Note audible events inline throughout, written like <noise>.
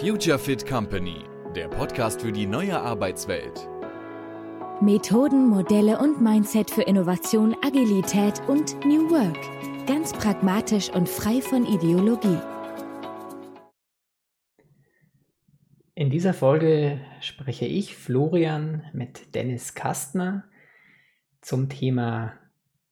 Future Fit Company, der Podcast für die neue Arbeitswelt. Methoden, Modelle und Mindset für Innovation, Agilität und New Work. Ganz pragmatisch und frei von Ideologie. In dieser Folge spreche ich, Florian, mit Dennis Kastner zum Thema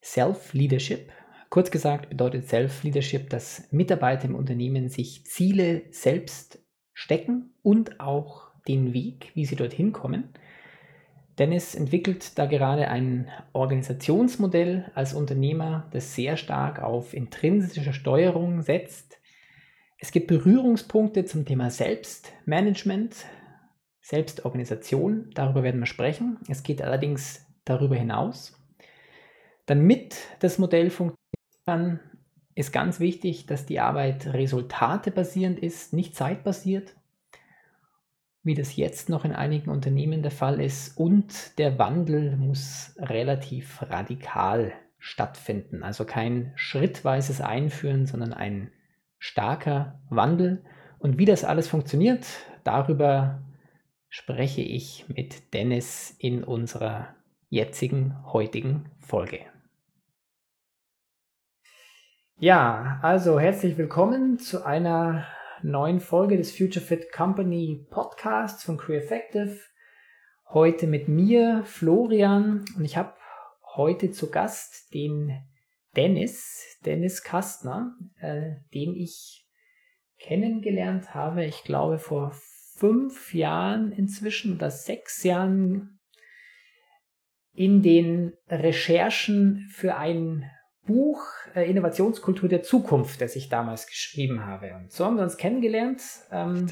Self-Leadership. Kurz gesagt bedeutet Self-Leadership, dass Mitarbeiter im Unternehmen sich Ziele selbst stecken und auch den Weg, wie sie dorthin kommen. Dennis entwickelt da gerade ein Organisationsmodell als Unternehmer, das sehr stark auf intrinsische Steuerung setzt. Es gibt Berührungspunkte zum Thema Selbstmanagement, Selbstorganisation, darüber werden wir sprechen. Es geht allerdings darüber hinaus. Damit das Modell kann, ist ganz wichtig, dass die Arbeit resultatebasierend ist, nicht zeitbasiert wie das jetzt noch in einigen Unternehmen der Fall ist. Und der Wandel muss relativ radikal stattfinden. Also kein schrittweises Einführen, sondern ein starker Wandel. Und wie das alles funktioniert, darüber spreche ich mit Dennis in unserer jetzigen, heutigen Folge. Ja, also herzlich willkommen zu einer neuen Folge des Future Fit Company Podcasts von Crew Effective. Heute mit mir, Florian, und ich habe heute zu Gast den Dennis, Dennis Kastner, äh, den ich kennengelernt habe, ich glaube vor fünf Jahren inzwischen oder sechs Jahren in den Recherchen für ein Buch äh, Innovationskultur der Zukunft, das ich damals geschrieben habe. Und so haben wir uns kennengelernt. Ähm,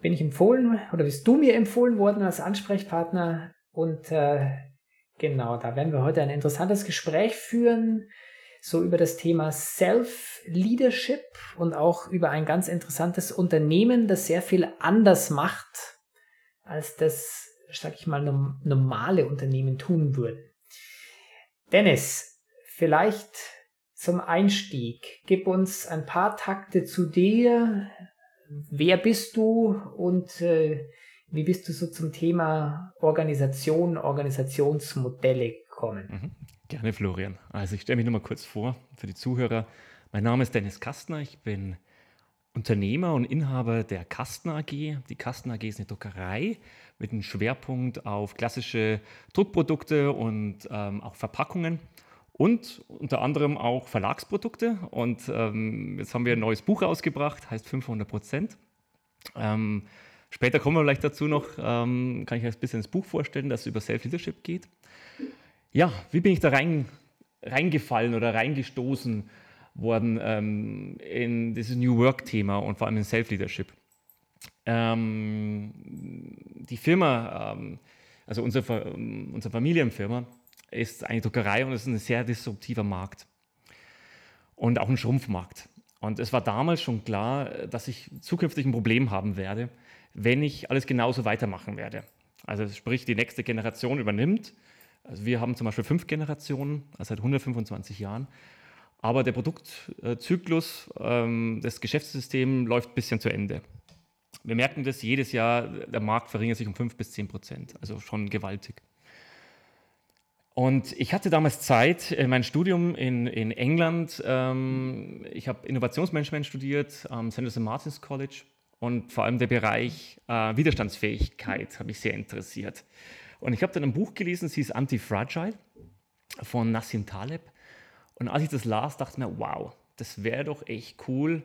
bin ich empfohlen oder bist du mir empfohlen worden als Ansprechpartner? Und äh, genau, da werden wir heute ein interessantes Gespräch führen, so über das Thema Self-Leadership und auch über ein ganz interessantes Unternehmen, das sehr viel anders macht, als das, sag ich mal, normale Unternehmen tun würden. Dennis, Vielleicht zum Einstieg, gib uns ein paar Takte zu dir. Wer bist du und äh, wie bist du so zum Thema Organisation, Organisationsmodelle gekommen? Mhm. Gerne, Florian. Also ich stelle mich nur mal kurz vor für die Zuhörer. Mein Name ist Dennis Kastner. Ich bin Unternehmer und Inhaber der Kastner AG. Die Kastner AG ist eine Druckerei mit einem Schwerpunkt auf klassische Druckprodukte und ähm, auch Verpackungen und unter anderem auch Verlagsprodukte. Und ähm, jetzt haben wir ein neues Buch rausgebracht, heißt 500 Prozent. Ähm, später kommen wir vielleicht dazu noch, ähm, kann ich euch ein bisschen das Buch vorstellen, das über Self-Leadership geht. Ja, wie bin ich da rein, reingefallen oder reingestoßen worden ähm, in dieses New Work-Thema und vor allem in Self-Leadership? Ähm, die Firma, ähm, also unsere, unsere Familienfirma, ist eine Druckerei und es ist ein sehr disruptiver Markt. Und auch ein Schrumpfmarkt. Und es war damals schon klar, dass ich zukünftig ein Problem haben werde, wenn ich alles genauso weitermachen werde. Also sprich, die nächste Generation übernimmt. Also wir haben zum Beispiel fünf Generationen, also seit 125 Jahren. Aber der Produktzyklus, ähm, das Geschäftssystem läuft ein bisschen zu Ende. Wir merken das jedes Jahr, der Markt verringert sich um 5 bis 10 Prozent, also schon gewaltig. Und ich hatte damals Zeit, äh, mein Studium in, in England, ähm, ich habe Innovationsmanagement studiert am St. Martin's College und vor allem der Bereich äh, Widerstandsfähigkeit habe ich sehr interessiert. Und ich habe dann ein Buch gelesen, es hieß Anti-Fragile von Nassim Taleb. Und als ich das las, dachte ich mir, wow, das wäre doch echt cool,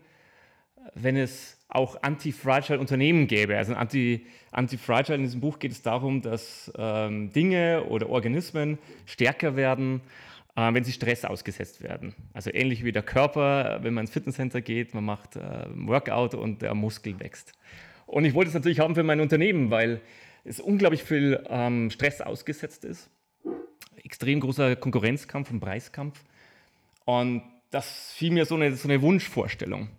wenn es auch anti-fragile Unternehmen gäbe. Also anti, anti-fragile in diesem Buch geht es darum, dass ähm, Dinge oder Organismen stärker werden, äh, wenn sie Stress ausgesetzt werden. Also ähnlich wie der Körper, wenn man ins Fitnesscenter geht, man macht äh, Workout und der Muskel wächst. Und ich wollte es natürlich haben für mein Unternehmen, weil es unglaublich viel ähm, Stress ausgesetzt ist. Extrem großer Konkurrenzkampf und Preiskampf. Und das fiel mir so eine, so eine Wunschvorstellung.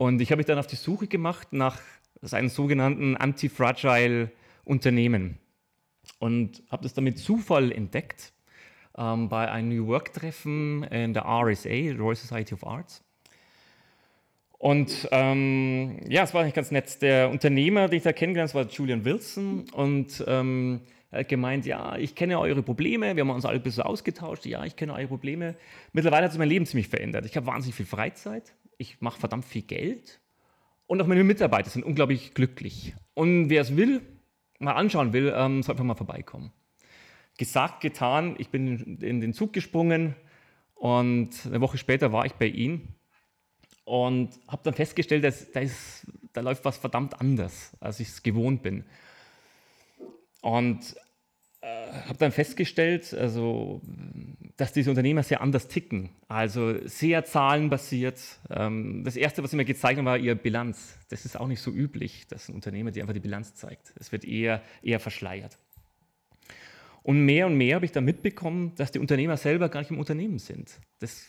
Und ich habe mich dann auf die Suche gemacht nach einem sogenannten Anti-Fragile Unternehmen und habe das dann mit Zufall entdeckt ähm, bei einem New Work-Treffen in der RSA, Royal Society of Arts. Und ähm, ja, es war eigentlich ganz nett. Der Unternehmer, den ich da kennengelernt habe, war Julian Wilson und ähm, er hat gemeint, ja, ich kenne eure Probleme, wir haben uns alle ein bisschen ausgetauscht, ja, ich kenne eure Probleme. Mittlerweile hat sich mein Leben ziemlich verändert. Ich habe wahnsinnig viel Freizeit, ich mache verdammt viel Geld und auch meine Mitarbeiter sind unglaublich glücklich. Und wer es will, mal anschauen will, ähm, soll einfach mal vorbeikommen. Gesagt, getan, ich bin in den Zug gesprungen und eine Woche später war ich bei ihm und habe dann festgestellt, dass, da, ist, da läuft was verdammt anders, als ich es gewohnt bin. Und äh, habe dann festgestellt, also, dass diese Unternehmer sehr anders ticken. Also sehr zahlenbasiert. Ähm, das Erste, was sie mir gezeigt haben, war ihre Bilanz. Das ist auch nicht so üblich, dass ein Unternehmer dir einfach die Bilanz zeigt. Es wird eher, eher verschleiert. Und mehr und mehr habe ich dann mitbekommen, dass die Unternehmer selber gar nicht im Unternehmen sind. Das,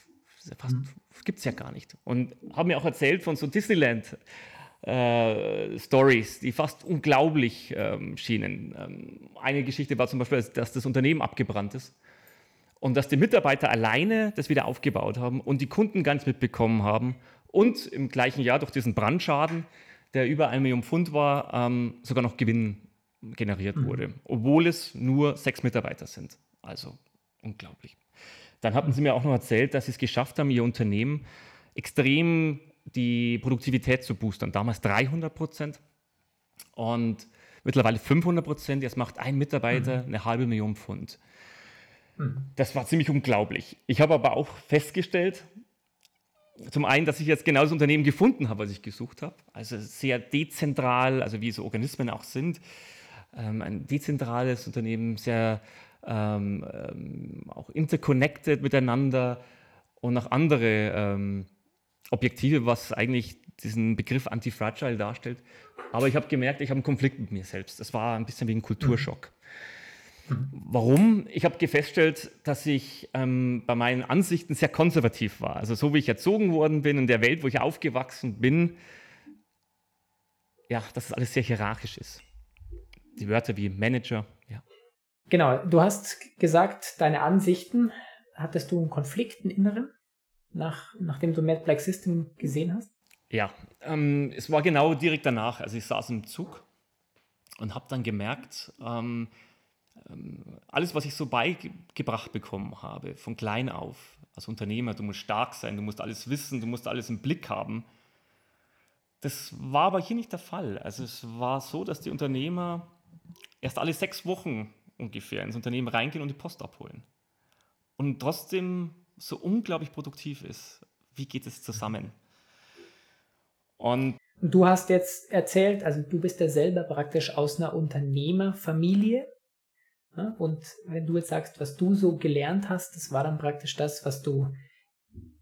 mhm. gibt es ja gar nicht. Und haben mir auch erzählt von so Disneyland äh, Stories, die fast unglaublich ähm, schienen. Ähm, eine Geschichte war zum Beispiel, dass das Unternehmen abgebrannt ist und dass die Mitarbeiter alleine das wieder aufgebaut haben und die Kunden nichts mitbekommen haben und im gleichen Jahr durch diesen Brandschaden, der über eine Million Pfund war, ähm, sogar noch Gewinn generiert mhm. wurde, obwohl es nur sechs Mitarbeiter sind. Also unglaublich. Dann hatten sie mir auch noch erzählt, dass sie es geschafft haben, ihr Unternehmen extrem die Produktivität zu boostern. Damals 300 Prozent und mittlerweile 500 Prozent. Jetzt macht ein Mitarbeiter mhm. eine halbe Million Pfund. Mhm. Das war ziemlich unglaublich. Ich habe aber auch festgestellt, zum einen, dass ich jetzt genau das Unternehmen gefunden habe, was ich gesucht habe. Also sehr dezentral, also wie so Organismen auch sind. Ähm, ein dezentrales Unternehmen, sehr ähm, ähm, auch interconnected miteinander und auch andere ähm, Objektive, was eigentlich diesen Begriff Antifragile darstellt. Aber ich habe gemerkt, ich habe einen Konflikt mit mir selbst. Das war ein bisschen wie ein Kulturschock. Mhm. Warum? Ich habe festgestellt, dass ich ähm, bei meinen Ansichten sehr konservativ war. Also so wie ich erzogen worden bin in der Welt, wo ich aufgewachsen bin, ja, dass es alles sehr hierarchisch ist. Die Wörter wie Manager, ja. Genau, du hast gesagt, deine Ansichten, hattest du einen Konflikt, einen inneren? nach, nachdem du Mad Black System gesehen hast? Ja, ähm, es war genau direkt danach. Also ich saß im Zug und habe dann gemerkt, ähm, alles, was ich so beigebracht bekommen habe, von klein auf, als Unternehmer, du musst stark sein, du musst alles wissen, du musst alles im Blick haben. Das war aber hier nicht der Fall. Also es war so, dass die Unternehmer erst alle sechs Wochen ungefähr ins Unternehmen reingehen und die Post abholen. Und trotzdem so unglaublich produktiv ist. Wie geht es zusammen? Und du hast jetzt erzählt, also du bist ja selber praktisch aus einer Unternehmerfamilie. Und wenn du jetzt sagst, was du so gelernt hast, das war dann praktisch das, was du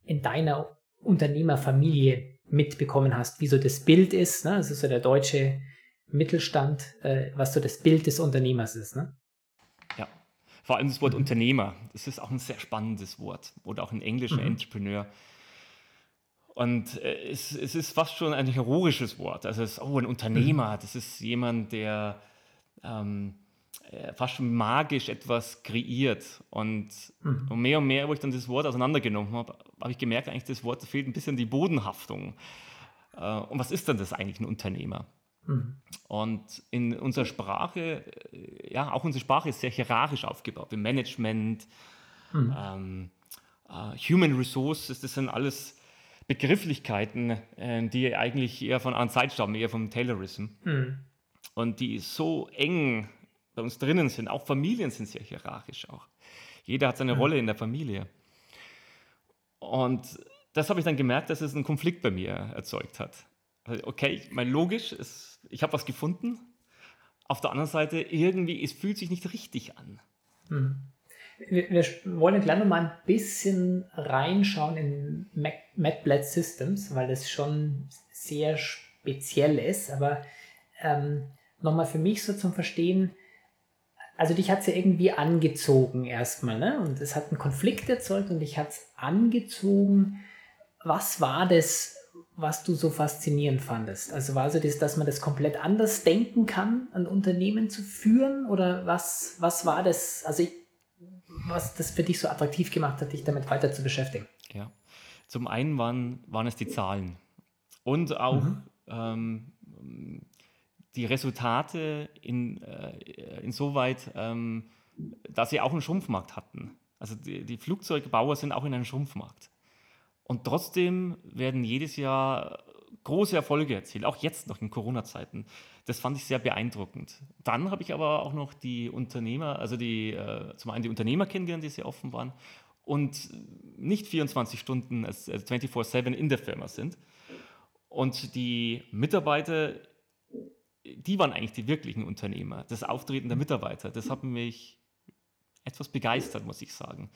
in deiner Unternehmerfamilie mitbekommen hast, wie so das Bild ist. Ne? Das ist so der deutsche Mittelstand, äh, was so das Bild des Unternehmers ist. Ne? Vor allem das Wort mhm. Unternehmer, das ist auch ein sehr spannendes Wort. Oder auch ein englischer mhm. Entrepreneur. Und äh, es, es, ist fast schon ein heroisches Wort. Also, es, oh, ein Unternehmer, mhm. das ist jemand, der ähm, äh, fast schon magisch etwas kreiert. Und, mhm. und, mehr und mehr, wo ich dann das Wort auseinandergenommen habe, habe ich gemerkt, eigentlich das Wort fehlt ein bisschen die Bodenhaftung. Äh, und was ist denn das eigentlich, ein Unternehmer? Mhm. Und in unserer Sprache, äh, ja, auch unsere Sprache ist sehr hierarchisch aufgebaut. Wie Management, mhm. ähm, uh, Human Resources, das sind alles Begrifflichkeiten, äh, die eigentlich eher von anderen Zeit stammen, eher vom Taylorism. Mhm. Und die so eng bei uns drinnen sind. Auch Familien sind sehr hierarchisch auch. Jeder hat seine mhm. Rolle in der Familie. Und das habe ich dann gemerkt, dass es einen Konflikt bei mir erzeugt hat. Also, okay, mein logisch, ist, ich habe was gefunden. Auf der anderen Seite, irgendwie, es fühlt sich nicht richtig an. Hm. Wir, wir, wollen gleich noch mal ein bisschen reinschauen in MacBlad Systems, weil das schon sehr speziell ist. Aber ähm, nochmal für mich so zum Verstehen, also dich hat es ja irgendwie angezogen erstmal, ne? Und es hat einen Konflikt erzeugt und dich hat es angezogen. Was war das was du so faszinierend fandest? Also war so das, dass man das komplett anders denken kann, ein Unternehmen zu führen? Oder was, was war das, also ich, was das für dich so attraktiv gemacht hat, dich damit weiter zu beschäftigen? Ja, zum einen waren, waren es die Zahlen. Und auch mhm. ähm, die Resultate in, äh, insoweit, ähm, dass sie auch einen Schrumpfmarkt hatten. Also die, die Flugzeugbauer sind auch in einem Schrumpfmarkt. Und trotzdem werden jedes Jahr große Erfolge erzielt, auch jetzt noch in Corona-Zeiten. Das fand ich sehr beeindruckend. Dann habe ich aber auch noch die Unternehmer, also die, äh, zum einen die Unternehmer kennengelernt, die sehr offen waren und nicht 24 Stunden, also 24-7 in der Firma sind. Und die Mitarbeiter, die waren eigentlich die wirklichen Unternehmer. Das Auftreten der Mitarbeiter, das hat mich etwas begeistert, muss ich sagen.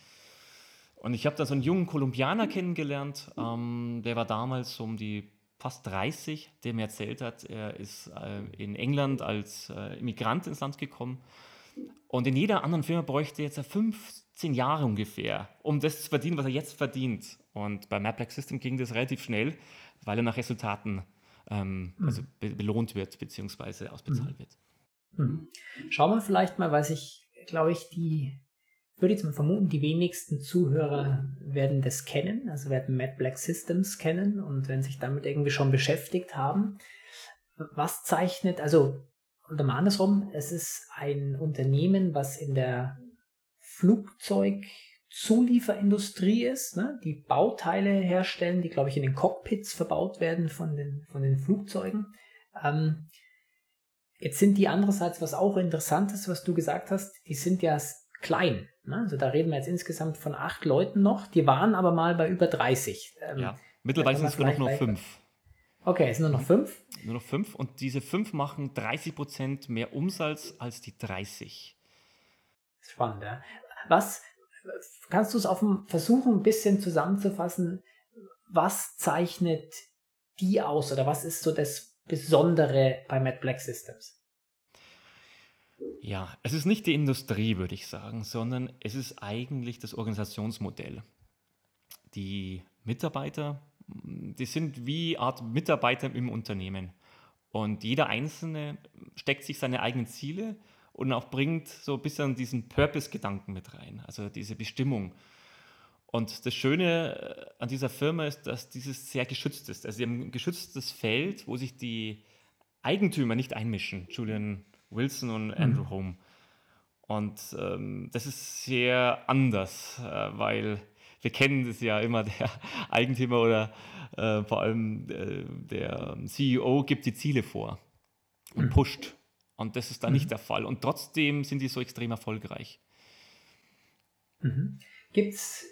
Und ich habe da so einen jungen Kolumbianer kennengelernt, ähm, der war damals um die fast 30, der mir erzählt hat, er ist äh, in England als äh, Immigrant ins Land gekommen. Und in jeder anderen Firma bräuchte er jetzt 15 Jahre ungefähr, um das zu verdienen, was er jetzt verdient. Und bei MapLack System ging das relativ schnell, weil er nach Resultaten ähm, mhm. also be belohnt wird bzw. ausbezahlt mhm. wird. Mhm. Schauen wir vielleicht mal, was ich, glaube ich, die würde jetzt mal vermuten, die wenigsten Zuhörer werden das kennen, also werden Mad Black Systems kennen und wenn sich damit irgendwie schon beschäftigt haben. Was zeichnet, also oder mal andersrum, es ist ein Unternehmen, was in der Flugzeugzulieferindustrie ist, ne? die Bauteile herstellen, die, glaube ich, in den Cockpits verbaut werden von den, von den Flugzeugen. Ähm, jetzt sind die andererseits, was auch interessant ist, was du gesagt hast, die sind ja klein. Ne? Also da reden wir jetzt insgesamt von acht Leuten noch. Die waren aber mal bei über 30. Ähm, ja, mittlerweile sind es nur noch nur fünf. Okay, es sind nur noch fünf? Nur noch fünf und diese fünf machen 30 Prozent mehr Umsatz als die 30. Spannend, ja. Was, kannst du es auf dem versuchen, ein bisschen zusammenzufassen, was zeichnet die aus oder was ist so das Besondere bei Mad Black Systems? Ja, es ist nicht die Industrie, würde ich sagen, sondern es ist eigentlich das Organisationsmodell. Die Mitarbeiter, die sind wie Art Mitarbeiter im Unternehmen. Und jeder Einzelne steckt sich seine eigenen Ziele und auch bringt so ein bisschen diesen Purpose-Gedanken mit rein, also diese Bestimmung. Und das Schöne äh, an dieser Firma ist, dass dieses sehr geschützt ist. Also sie haben ein geschütztes Feld, wo sich die Eigentümer nicht einmischen. Julian Wilson und mhm. Andrew mhm. Home. Und ähm, das ist sehr anders, äh, weil wir kennen das ja immer, <laughs> der Eigentümer oder äh, vor allem äh, der CEO gibt die Ziele vor und mhm. pusht. Und das ist da mhm. nicht der Fall. Und trotzdem sind die so extrem erfolgreich. Mhm. Gibt es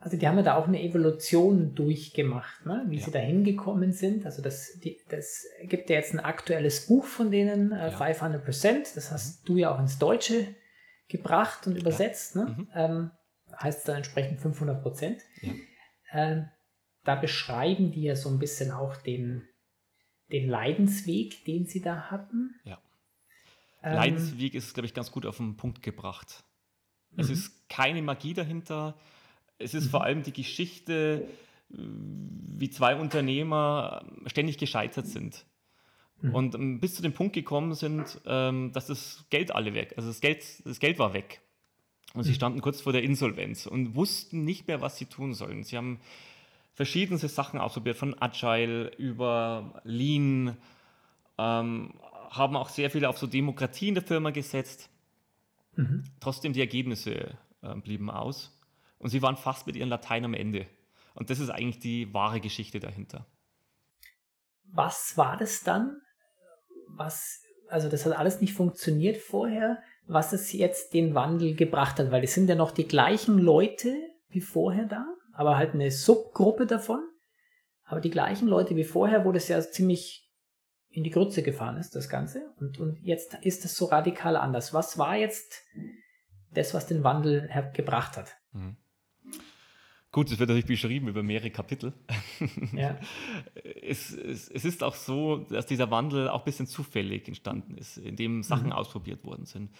also die haben ja da auch eine Evolution durchgemacht, ne? wie ja. sie da hingekommen sind. Also das, die, das gibt ja jetzt ein aktuelles Buch von denen, äh, ja. 500 Prozent. Das hast mhm. du ja auch ins Deutsche gebracht und übersetzt. Ja. Ne? Mhm. Ähm, heißt dann entsprechend 500 Prozent. Ähm, da beschreiben die ja so ein bisschen auch den, den Leidensweg, den sie da hatten. Ja. Ähm, Leidensweg ist, glaube ich, ganz gut auf den Punkt gebracht. Es mhm. ist keine Magie dahinter es ist mhm. vor allem die Geschichte, wie zwei Unternehmer ständig gescheitert sind. Mhm. Und ähm, bis zu dem Punkt gekommen sind, ähm, dass das Geld alle weg, also das Geld, das Geld war weg. Und sie standen kurz vor der Insolvenz und wussten nicht mehr, was sie tun sollen. Sie haben verschiedenste Sachen ausprobiert, von Agile über Lean, ähm, haben auch sehr viel auf so Demokratie in der Firma gesetzt. Mhm. Trotzdem die Ergebnisse äh, blieben aus. Und sie waren fast mit ihren Latein am Ende. Und das ist eigentlich die wahre Geschichte dahinter. Was war das dann? Was, also das hat alles nicht funktioniert vorher, was es jetzt den Wandel gebracht hat, weil es sind ja noch die gleichen Leute wie vorher da, aber halt eine Subgruppe davon. Aber die gleichen Leute wie vorher, wo das ja ziemlich in die Grütze gefahren ist, das Ganze. Und, und jetzt ist es so radikal anders. Was war jetzt das, was den Wandel gebracht hat? Mhm. Gut, es wird natürlich beschrieben über mehrere Kapitel. Ja. <laughs> Es, es, es, ist auch so, dass dieser Wandel auch ein bisschen zufällig entstanden ist, indem Sachen mhm. ausprobiert worden sind.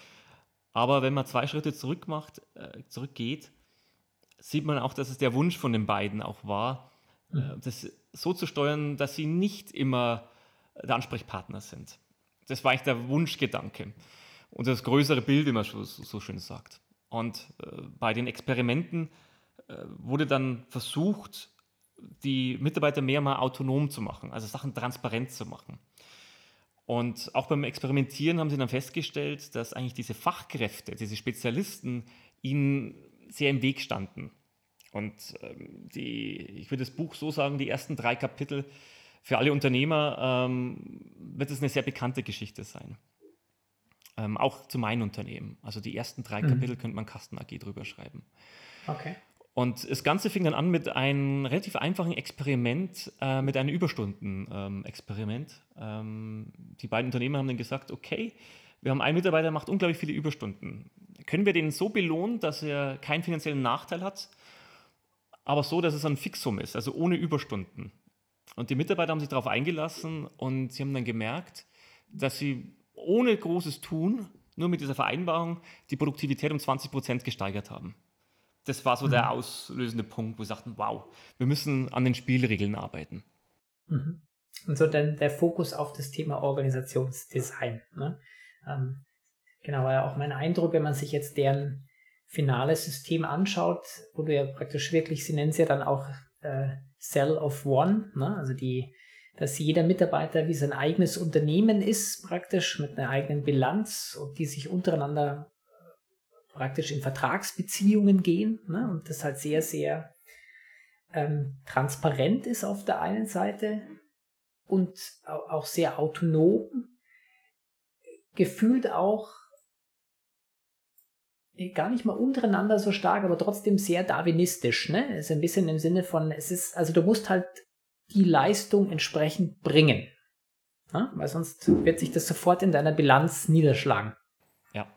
Aber wenn man zwei Schritte zurück macht, äh, zurückgeht, sieht man auch, dass es der Wunsch von den beiden auch war, äh, mhm. das so zu steuern, dass sie nicht immer der Ansprechpartner sind. Das war eigentlich der Wunschgedanke und das größere Bild, wie man so, so schön sagt. Und äh, bei den Experimenten äh, wurde dann versucht, die Mitarbeiter mehr mal autonom zu machen, also Sachen transparent zu machen. Und auch beim Experimentieren haben sie dann festgestellt, dass eigentlich diese Fachkräfte, diese Spezialisten ihnen sehr im Weg standen. Und ähm, die, ich würde das Buch so sagen, die ersten drei Kapitel für alle Unternehmer ähm, wird es eine sehr bekannte Geschichte sein. Ähm, auch zu meinem Unternehmen. Also die ersten drei mhm. Kapitel könnte man Kasten AG drüber schreiben. Okay. Und das Ganze fing dann an mit einem relativ einfachen Experiment, äh, mit einem Überstunden-Experiment. Ähm, die beiden Unternehmer haben dann gesagt, okay, wir haben einen Mitarbeiter, der macht unglaublich viele Überstunden. Können wir den so belohnen, dass er keinen finanziellen Nachteil hat, aber so, dass es ein Fixum ist, also ohne Überstunden. Und die Mitarbeiter haben sich darauf eingelassen und sie haben dann gemerkt, dass sie ohne großes Tun, nur mit dieser Vereinbarung, die Produktivität um 20 Prozent gesteigert haben. Das war so mhm. der auslösende Punkt, wo wir sagten, wow, wir müssen an den Spielregeln arbeiten. Mhm. Und so dann der Fokus auf das Thema Organisationsdesign. Ne? Ähm, genau, war ja auch mein Eindruck, wenn man sich jetzt deren finales System anschaut, wo du ja praktisch wirklich, sie nennen es ja dann auch äh, Cell of One, ne? also die, dass jeder Mitarbeiter wie sein eigenes Unternehmen ist, praktisch mit einer eigenen Bilanz und die sich untereinander äh, praktisch in Vertragsbeziehungen gehen ne? und das halt sehr, sehr ähm, transparent ist auf der einen Seite und auch sehr autonom, gefühlt auch gar nicht mal untereinander so stark, aber trotzdem sehr darwinistisch. Ne? Ist ein bisschen im Sinne von, es ist, also du musst halt die Leistung entsprechend bringen. Ne? Weil sonst wird sich das sofort in deiner Bilanz niederschlagen. Ja.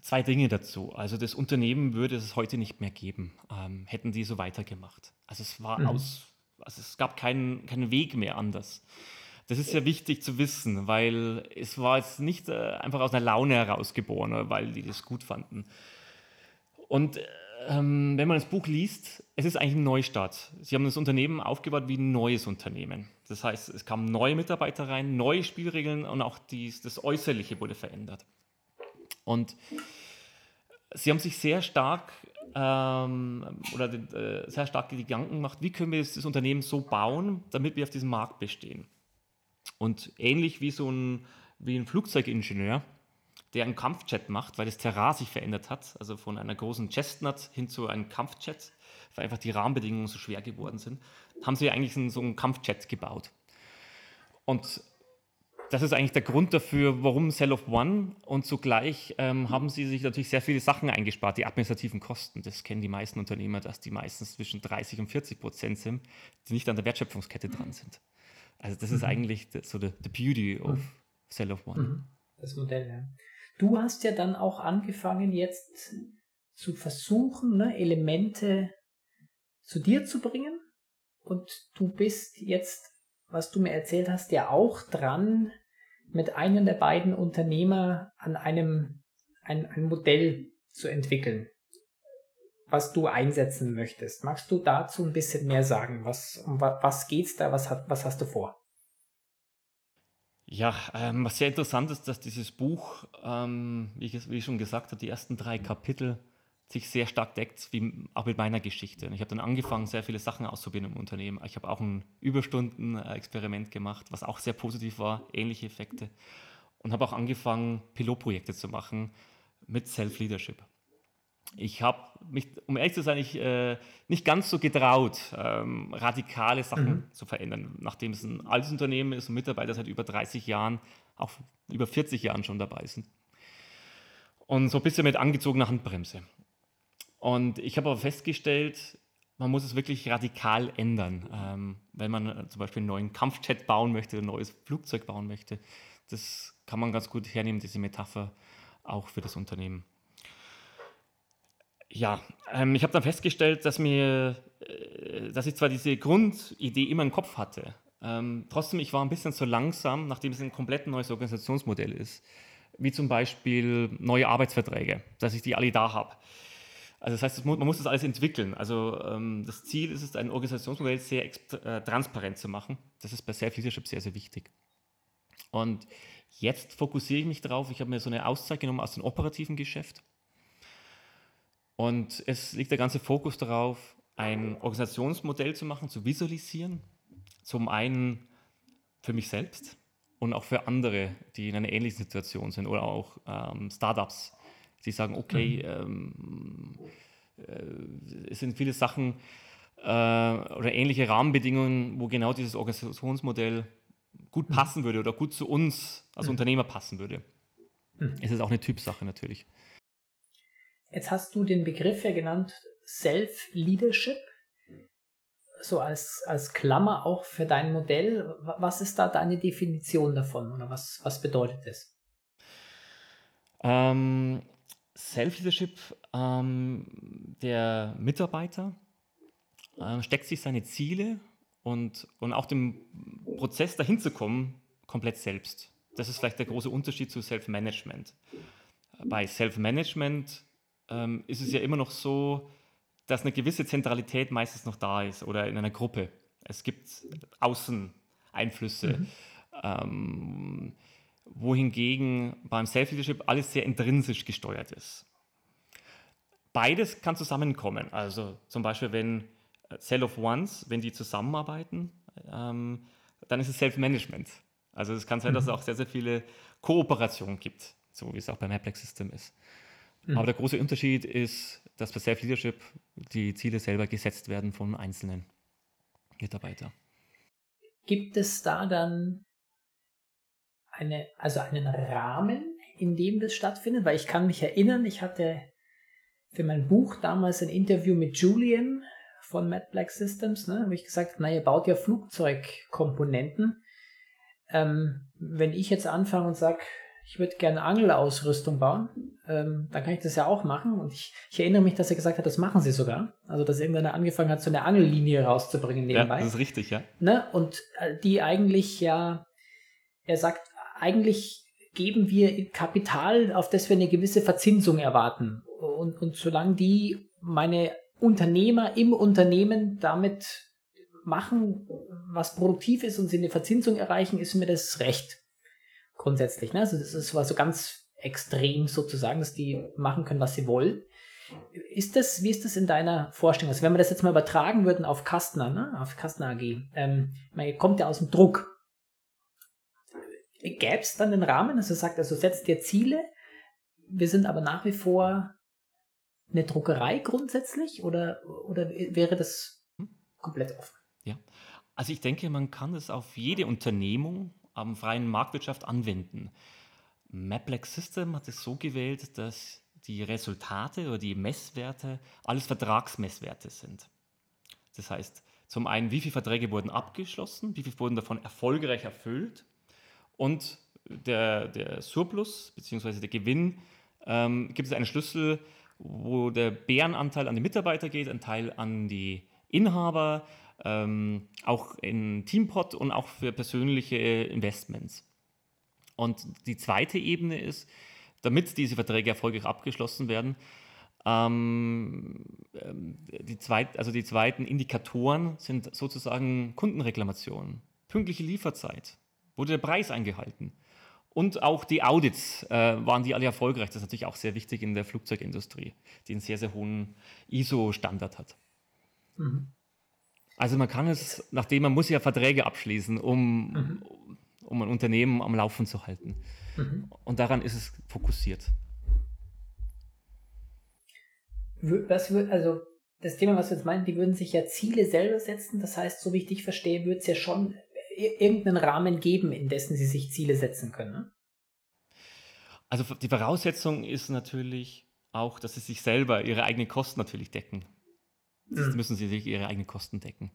Zwei Dinge dazu. Also das Unternehmen würde es heute nicht mehr geben, ähm, hätten die so weitergemacht. Also es war mhm. aus, also es gab keinen, keinen Weg mehr anders. Das ist ja wichtig zu wissen, weil es war jetzt nicht äh, einfach aus einer Laune heraus geboren, weil die das gut fanden. Und ähm, wenn man das Buch liest, es ist eigentlich ein Neustart. Sie haben das Unternehmen aufgebaut wie ein neues Unternehmen. Das heißt, es kamen neue Mitarbeiter rein, neue Spielregeln und auch dies, das Äußerliche wurde verändert. Und sie haben sich sehr stark ähm, oder äh, sehr stark Gedanken gemacht, wie können wir das, das Unternehmen so bauen, damit wir auf diesem Markt bestehen. Und ähnlich wie so ein, wie ein Flugzeugingenieur, der einen Kampfjet macht, weil das Terrain sich verändert hat, also von einer großen Chestnut hin zu einem Kampfjet, weil einfach die Rahmenbedingungen so schwer geworden sind, haben sie eigentlich so einen Kampfjet gebaut. Und das ist eigentlich der Grund dafür, warum Cell of One und zugleich ähm, haben sie sich natürlich sehr viele Sachen eingespart, die administrativen Kosten. Das kennen die meisten Unternehmer, dass die meistens zwischen 30 und 40 Prozent sind, die nicht an der Wertschöpfungskette dran sind. Also das mhm. ist eigentlich so the, the beauty of mhm. Cell of One. Mhm. Das Modell, ja. Du hast ja dann auch angefangen jetzt zu versuchen, ne, Elemente zu dir zu bringen. Und du bist jetzt, was du mir erzählt hast, ja auch dran, mit einem der beiden Unternehmer an einem ein, ein Modell zu entwickeln was du einsetzen möchtest. Magst du dazu ein bisschen mehr sagen? Was, um was geht's da? Was, hat, was hast du vor? Ja, ähm, was sehr interessant ist, dass dieses Buch, ähm, wie, ich, wie ich schon gesagt habe, die ersten drei Kapitel sich sehr stark deckt, wie auch mit meiner Geschichte. Ich habe dann angefangen, sehr viele Sachen auszuprobieren im Unternehmen. Ich habe auch ein Überstunden-Experiment gemacht, was auch sehr positiv war, ähnliche Effekte. Und habe auch angefangen, Pilotprojekte zu machen mit Self-Leadership ich habe mich, um ehrlich zu sein, ich, äh, nicht ganz so getraut, ähm, radikale Sachen mhm. zu verändern, nachdem es ein altes Unternehmen ist und Mitarbeiter seit über 30 Jahren, auch über 40 Jahren schon dabei sind. Und so ein bisschen mit angezogener Handbremse. Und ich habe aber festgestellt, man muss es wirklich radikal ändern. Ähm, wenn man äh, zum Beispiel einen neuen Kampfjet bauen möchte, ein neues Flugzeug bauen möchte, das kann man ganz gut hernehmen, diese Metapher auch für das Unternehmen. Ja, ähm, ich habe dann festgestellt, dass mir, äh, dass ich zwar diese Grundidee immer im Kopf hatte, ähm, trotzdem ich war ein bisschen zu langsam, nachdem es ein komplett neues Organisationsmodell ist, wie zum Beispiel neue Arbeitsverträge, dass ich die alle da habe. Also das heißt, man muss das alles entwickeln. Also ähm, das Ziel ist es, ein Organisationsmodell sehr äh, transparent zu machen. Das ist bei Self-Leadership sehr, sehr wichtig. Und jetzt fokussiere ich mich darauf. Ich habe mir so eine Auszeit genommen aus dem operativen Geschäft und es liegt der ganze Fokus darauf, ein Organisationsmodell zu machen, zu visualisieren. Zum einen für mich selbst und auch für andere, die in einer ähnlichen Situation sind oder auch ähm, Startups, die sagen, okay, mhm. ähm, äh, es sind viele Sachen äh, oder ähnliche Rahmenbedingungen, wo genau dieses Organisationsmodell gut mhm. passen würde oder gut zu uns als mhm. Unternehmer passen würde. Es ist auch eine Typsache natürlich. Jetzt hast du den Begriff ja genannt Self-Leadership, so als, als Klammer auch für dein Modell. Was ist da deine Definition davon oder was, was bedeutet es? Ähm, Self-Leadership, ähm, der Mitarbeiter äh, steckt sich seine Ziele und, und auch den Prozess dahin zu kommen komplett selbst. Das ist vielleicht der große Unterschied zu Self-Management. Bei Self-Management ähm, ist es ja immer noch so, dass eine gewisse Zentralität meistens noch da ist oder in einer Gruppe. Es gibt Außeneinflüsse. Mhm. Ähm, wohingegen beim Self-Leadership alles sehr intrinsisch gesteuert ist. Beides kann zusammenkommen. Also zum Beispiel, wenn Cell of Ones, wenn die zusammenarbeiten, ähm, dann ist es Self-Management. Also es kann sein, dass es mhm. auch sehr, sehr viele Kooperationen gibt, so wie es auch beim Applex System ist. Mhm. Aber der große Unterschied ist, dass bei Self-Leadership die Ziele selber gesetzt werden von einzelnen Mitarbeitern. Gibt es da dann eine, also einen Rahmen, in dem das stattfindet? Weil ich kann mich erinnern, ich hatte für mein Buch damals ein Interview mit Julian von Mad Black Systems, ne, habe ich gesagt, na, ihr baut ja Flugzeugkomponenten. Ähm, wenn ich jetzt anfange und sage, ich würde gerne Angelausrüstung bauen, ähm, dann kann ich das ja auch machen. Und ich, ich, erinnere mich, dass er gesagt hat, das machen sie sogar. Also, dass irgendeiner angefangen hat, so eine Angellinie rauszubringen nebenbei. Ja, das ist richtig, ja. Ne? Und äh, die eigentlich ja, er sagt, eigentlich geben wir Kapital, auf das wir eine gewisse Verzinsung erwarten. Und, und solange die meine Unternehmer im Unternehmen damit machen, was produktiv ist und sie eine Verzinsung erreichen, ist mir das recht grundsätzlich. Ne? Also das ist war so ganz extrem sozusagen, dass die machen können, was sie wollen. Ist das, wie ist das in deiner Vorstellung? Also wenn wir das jetzt mal übertragen würden auf Kastner, ne? auf Kastner AG, ähm, man kommt ja aus dem Druck. Gäbe es dann den Rahmen, also sagt, also setzt dir Ziele, wir sind aber nach wie vor eine Druckerei grundsätzlich oder, oder wäre das komplett offen? Ja, also ich denke, man kann es auf jede Unternehmung am freien Marktwirtschaft anwenden. Maplex System hat es so gewählt, dass die Resultate oder die Messwerte alles Vertragsmesswerte sind. Das heißt, zum einen, wie viele Verträge wurden abgeschlossen, wie viele wurden davon erfolgreich erfüllt und der, der Surplus bzw. der Gewinn ähm, gibt es einen Schlüssel, wo der Bärenanteil an die Mitarbeiter geht, ein Teil an die Inhaber, ähm, auch in Teampot und auch für persönliche Investments. Und die zweite Ebene ist, damit diese Verträge erfolgreich abgeschlossen werden, ähm, ähm, die, zweit, also die zweiten Indikatoren sind sozusagen Kundenreklamationen, pünktliche Lieferzeit, wurde der Preis eingehalten. Und auch die Audits äh, waren die alle erfolgreich. Das ist natürlich auch sehr wichtig in der Flugzeugindustrie, die einen sehr, sehr hohen ISO-Standard hat. Mhm. Also man kann es, nachdem man muss ja Verträge abschließen, um, mhm. um ein Unternehmen am Laufen zu halten. Mhm. Und daran ist es fokussiert. Was wird, also das Thema, was wir jetzt meinen, die würden sich ja Ziele selber setzen. Das heißt, so wie ich dich verstehe, würde es ja schon irgendeinen Rahmen geben, in dessen sie sich Ziele setzen können. Ne? Also die Voraussetzung ist natürlich auch, dass sie sich selber ihre eigenen Kosten natürlich decken. Mhm. müssen sie sich ihre eigenen Kosten decken.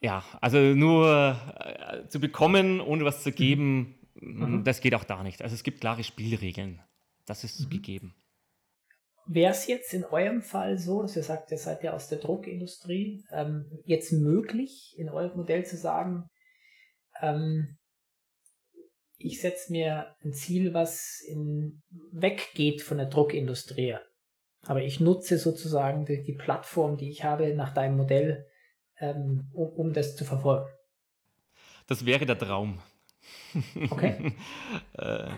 Ja, also nur äh, zu bekommen, ohne was zu geben, mhm. das geht auch da nicht. Also es gibt klare Spielregeln. Das ist mhm. gegeben. Wäre es jetzt in eurem Fall so, dass ihr sagt, ihr seid ja aus der Druckindustrie, ähm, jetzt möglich, in eurem Modell zu sagen, ähm, ich setze mir ein Ziel, was in, weggeht von der Druckindustrie. Aber ich nutze sozusagen die, die Plattform, die ich habe, nach deinem Modell, ähm, um, um das zu verfolgen. Das wäre der Traum. Okay. <laughs> äh,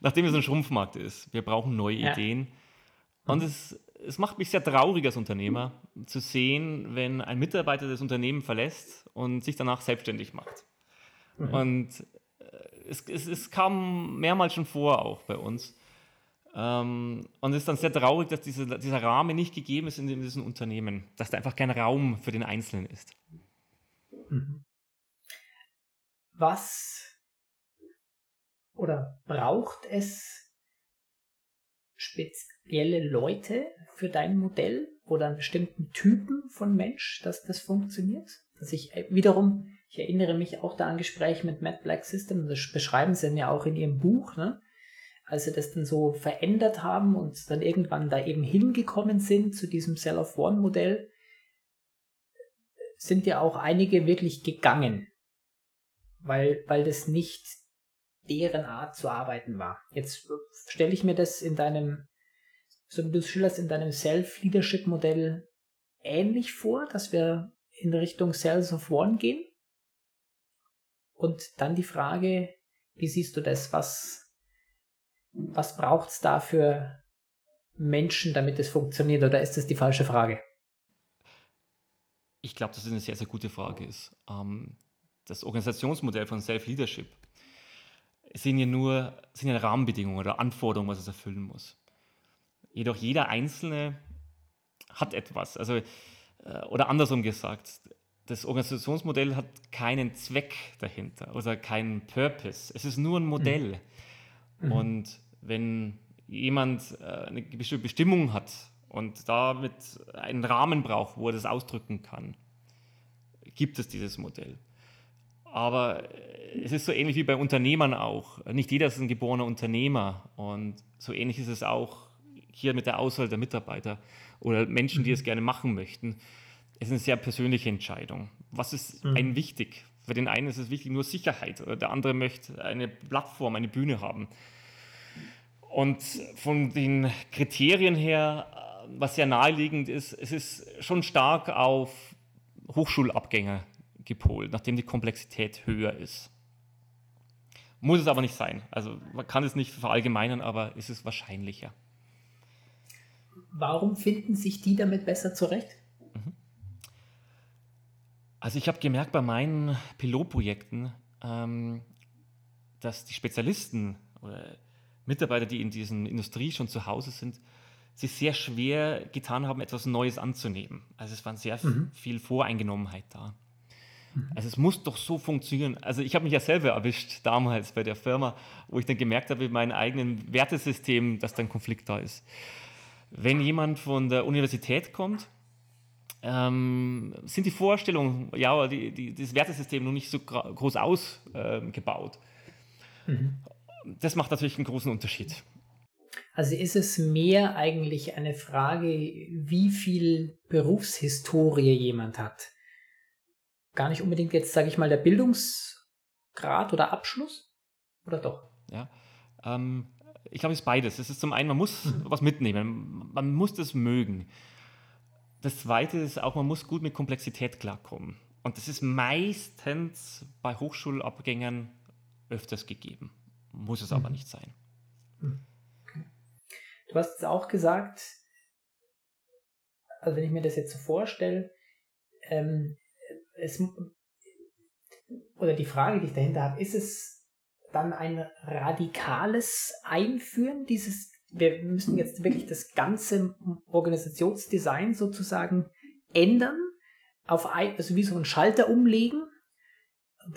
nachdem es ein Schrumpfmarkt ist, wir brauchen neue ja. Ideen und es, es macht mich sehr traurig als Unternehmer zu sehen, wenn ein Mitarbeiter das Unternehmen verlässt und sich danach selbstständig macht. Mhm. Und äh, es, es, es, kam mehrmals schon vor, auch bei uns. Ähm, und es ist dann sehr traurig, dass diese, dieser Rahmen nicht gegeben ist in diesem Unternehmen, dass da einfach kein Raum für den Einzelnen ist. Mhm. Was oder braucht es spezielle Leute für dein Modell oder einen bestimmten Typen von Mensch, dass das funktioniert? Dass ich äh, wiederum, ich erinnere mich auch da an Gespräche mit Matt Black System, das beschreiben sie ja auch in ihrem Buch, ne? Als sie das dann so verändert haben und dann irgendwann da eben hingekommen sind zu diesem Cell-of-One-Modell, sind ja auch einige wirklich gegangen, weil, weil das nicht deren Art zu arbeiten war. Jetzt stelle ich mir das in deinem, so wie du schilderst, in deinem Self-Leadership-Modell ähnlich vor, dass wir in Richtung Cells of One gehen. Und dann die Frage, wie siehst du das? Was, was braucht es da für Menschen, damit es funktioniert? Oder ist das die falsche Frage? Ich glaube, dass es eine sehr, sehr gute Frage ist. Ähm, das Organisationsmodell von Self-Leadership sind ja nur sind ja Rahmenbedingungen oder Anforderungen, was es erfüllen muss. Jedoch jeder Einzelne hat etwas. Also, äh, oder andersrum gesagt, das Organisationsmodell hat keinen Zweck dahinter oder keinen Purpose. Es ist nur ein Modell. Mhm. Und wenn jemand äh, eine bestimmte Bestimmung hat und damit einen Rahmen braucht, wo er das ausdrücken kann, gibt es dieses Modell. Aber es ist so ähnlich wie bei Unternehmern auch. Nicht jeder ist ein geborener Unternehmer. Und so ähnlich ist es auch hier mit der Auswahl der Mitarbeiter oder Menschen, die es mhm. gerne machen möchten. Es ist eine sehr persönliche Entscheidung. Was ist mhm. einem wichtig? Für den einen ist es wichtig nur Sicherheit oder der andere möchte eine Plattform, eine Bühne haben. Und von den Kriterien her, was sehr naheliegend ist, es ist schon stark auf Hochschulabgänger gepolt, nachdem die Komplexität höher ist. Muss es aber nicht sein. Also man kann es nicht verallgemeinern, aber ist es wahrscheinlicher. Warum finden sich die damit besser zurecht? Mhm. Also ich habe gemerkt bei meinen Pilotprojekten, ähm, dass die Spezialisten oder Mitarbeiter, die in dieser Industrie schon zu Hause sind, sich sehr schwer getan haben, etwas Neues anzunehmen. Also es war sehr mhm. viel Voreingenommenheit da. Also es muss doch so funktionieren. Also ich habe mich ja selber erwischt damals bei der Firma, wo ich dann gemerkt habe, in meinem eigenen Wertesystem, dass da ein Konflikt da ist. Wenn jemand von der Universität kommt, ähm, sind die Vorstellungen, ja, die, die, das Wertesystem noch nicht so groß ausgebaut. Äh, mhm. Das macht natürlich einen großen Unterschied. Also ist es mehr eigentlich eine Frage, wie viel Berufshistorie jemand hat gar nicht unbedingt jetzt, sage ich mal, der Bildungsgrad oder Abschluss? Oder doch? Ja, ähm, ich glaube, es ist beides. Es ist zum einen, man muss mhm. was mitnehmen, man muss das mögen. Das zweite ist auch, man muss gut mit Komplexität klarkommen. Und das ist meistens bei Hochschulabgängern öfters gegeben. Muss es mhm. aber nicht sein. Okay. Du hast es auch gesagt, also wenn ich mir das jetzt so vorstelle, ähm, es, oder die Frage, die ich dahinter habe, ist es dann ein radikales Einführen dieses, wir müssen jetzt wirklich das ganze Organisationsdesign sozusagen ändern, auf ein, also wie so einen Schalter umlegen.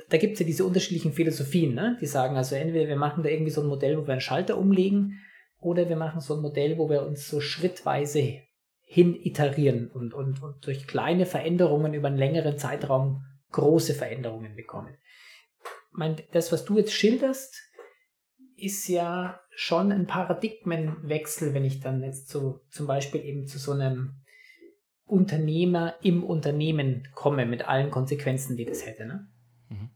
Da gibt es ja diese unterschiedlichen Philosophien, ne? die sagen also entweder wir machen da irgendwie so ein Modell, wo wir einen Schalter umlegen, oder wir machen so ein Modell, wo wir uns so schrittweise hin iterieren und, und, und durch kleine Veränderungen über einen längeren Zeitraum große Veränderungen bekommen. Mein, das, was du jetzt schilderst, ist ja schon ein Paradigmenwechsel, wenn ich dann jetzt so zum Beispiel eben zu so einem Unternehmer im Unternehmen komme, mit allen Konsequenzen, die das hätte. Ne? Mhm.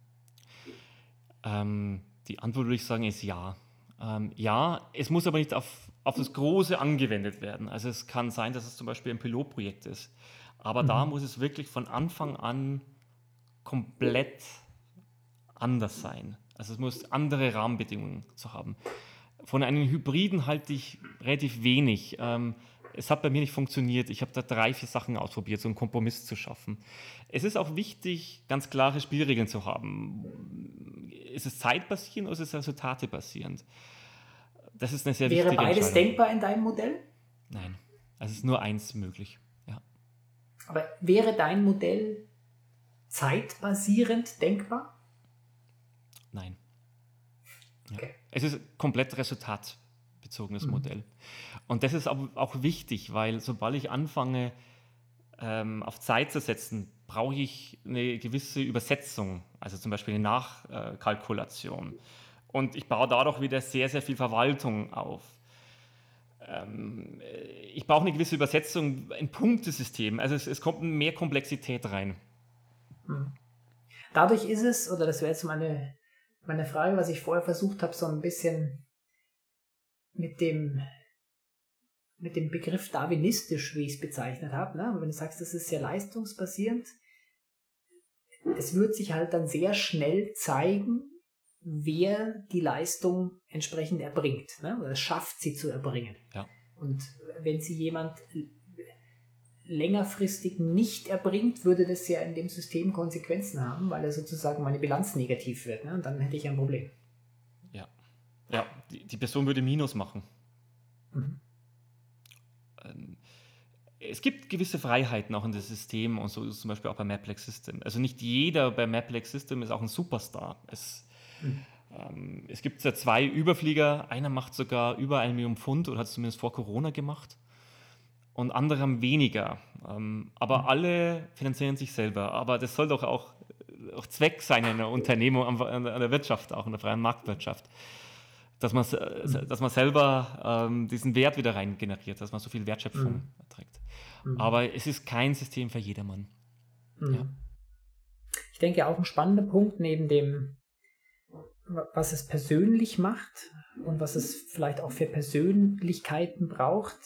Ähm, die Antwort würde ich sagen ist ja. Ähm, ja, es muss aber nicht auf, auf das Große angewendet werden. Also es kann sein, dass es zum Beispiel ein Pilotprojekt ist. Aber mhm. da muss es wirklich von Anfang an komplett anders sein. Also es muss andere Rahmenbedingungen zu haben. Von einem Hybriden halte ich relativ wenig. Ähm, es hat bei mir nicht funktioniert. Ich habe da drei, vier Sachen ausprobiert, so einen Kompromiss zu schaffen. Es ist auch wichtig, ganz klare Spielregeln zu haben. Ist es zeitbasierend oder ist es resultatebasierend? Das ist eine sehr Wäre wichtige beides Entscheidung. denkbar in deinem Modell? Nein, also es ist nur eins möglich. Ja. Aber wäre dein Modell zeitbasierend denkbar? Nein. Ja. Okay. Es ist komplett resultatbezogenes Mhm. Modell. Und das ist auch, auch wichtig, weil sobald ich anfange, ähm, auf Zeit zu setzen, brauche ich eine gewisse Übersetzung, also zum Beispiel eine Nachkalkulation. Und ich baue dadurch wieder sehr, sehr viel Verwaltung auf. Ähm, ich brauche eine gewisse Übersetzung, ein Punktesystem. Also es, es kommt mehr Komplexität rein. Dadurch ist es, oder das wäre jetzt meine, meine Frage, was ich vorher versucht habe, so ein bisschen mit dem, mit dem Begriff darwinistisch, wie ich es bezeichnet habe. Ne? Wenn du sagst, das ist sehr leistungsbasierend, es wird sich halt dann sehr schnell zeigen, wer die Leistung entsprechend erbringt, ne? oder schafft, sie zu erbringen. Ja. Und wenn sie jemand längerfristig nicht erbringt, würde das ja in dem System Konsequenzen haben, weil er sozusagen meine Bilanz negativ wird. Ne? Und dann hätte ich ein Problem. Ja, ja die, die Person würde Minus machen. Mhm. Ähm, es gibt gewisse Freiheiten auch in das System und so ist es zum Beispiel auch beim Maplex System. Also nicht jeder beim Maplex System ist auch ein Superstar. Es, Mhm. ähm, es gibt ja zwei Überflieger, einer macht sogar über ein Million Pfund oder hat es zumindest vor Corona gemacht und andere haben weniger. Ähm, aber Mhm. alle finanzieren sich selber. Aber das soll doch auch, auch Zweck sein in einer Unternehmung, an, der Wirtschaft, auch in der freien Marktwirtschaft. Dass man, Mhm. dass man selber ähm, diesen Wert wieder rein generiert, dass man so viel Wertschöpfung Mhm. erträgt. Mhm. Aber es ist kein System für jedermann. Mhm. Ja. Ich denke auch ein spannender Punkt neben dem, was es persönlich macht und was es vielleicht auch für Persönlichkeiten braucht,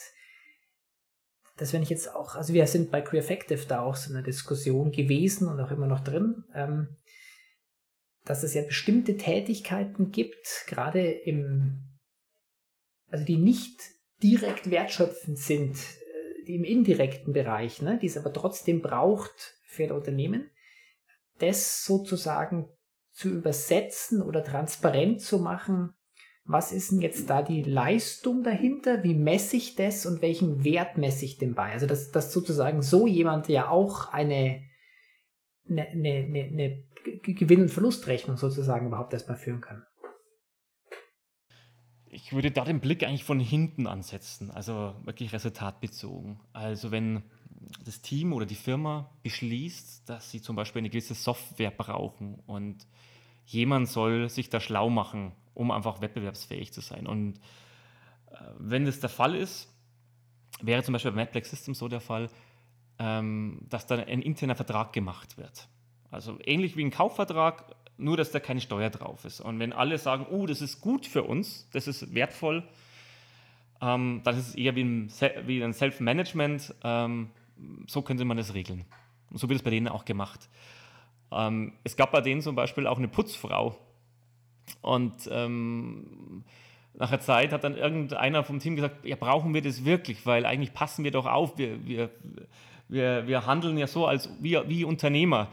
dass wenn ich jetzt auch, also wir sind bei Queer Effective da auch so eine Diskussion gewesen und auch immer noch drin, ähm, dass es ja bestimmte Tätigkeiten gibt, gerade im, also die nicht direkt wertschöpfend sind, äh, die im indirekten Bereich, ne, die es aber trotzdem braucht für ein Unternehmen, das sozusagen zu übersetzen oder transparent zu machen, was ist denn jetzt da die Leistung dahinter, wie messe ich das und welchen Wert messe ich dem bei? Also dass, dass sozusagen so jemand ja auch eine, eine, eine, eine Gewinn- und Verlustrechnung sozusagen überhaupt erstmal führen kann. Ich würde da den Blick eigentlich von hinten ansetzen, also wirklich resultatbezogen. Also wenn das Team oder die Firma beschließt, dass sie zum Beispiel eine gewisse Software brauchen und jemand soll sich da schlau machen, um einfach wettbewerbsfähig zu sein. Und äh, wenn das der Fall ist, wäre zum Beispiel bei MadBlack Systems so der Fall, ähm, dass dann ein interner Vertrag gemacht wird. Also ähnlich wie ein Kaufvertrag, nur dass da keine Steuer drauf ist. Und wenn alle sagen, oh, das ist gut für uns, das ist wertvoll, ähm, dann ist es eher wie ein, wie ein Self-Management. Ähm, so könnte man das regeln. Und so wird es bei denen auch gemacht. Ähm, es gab bei denen zum Beispiel auch eine Putzfrau. Und ähm, nach der Zeit hat dann irgendeiner vom Team gesagt, ja, brauchen wir das wirklich? Weil eigentlich passen wir doch auf, wir, wir, wir, wir handeln ja so als wie, wie Unternehmer.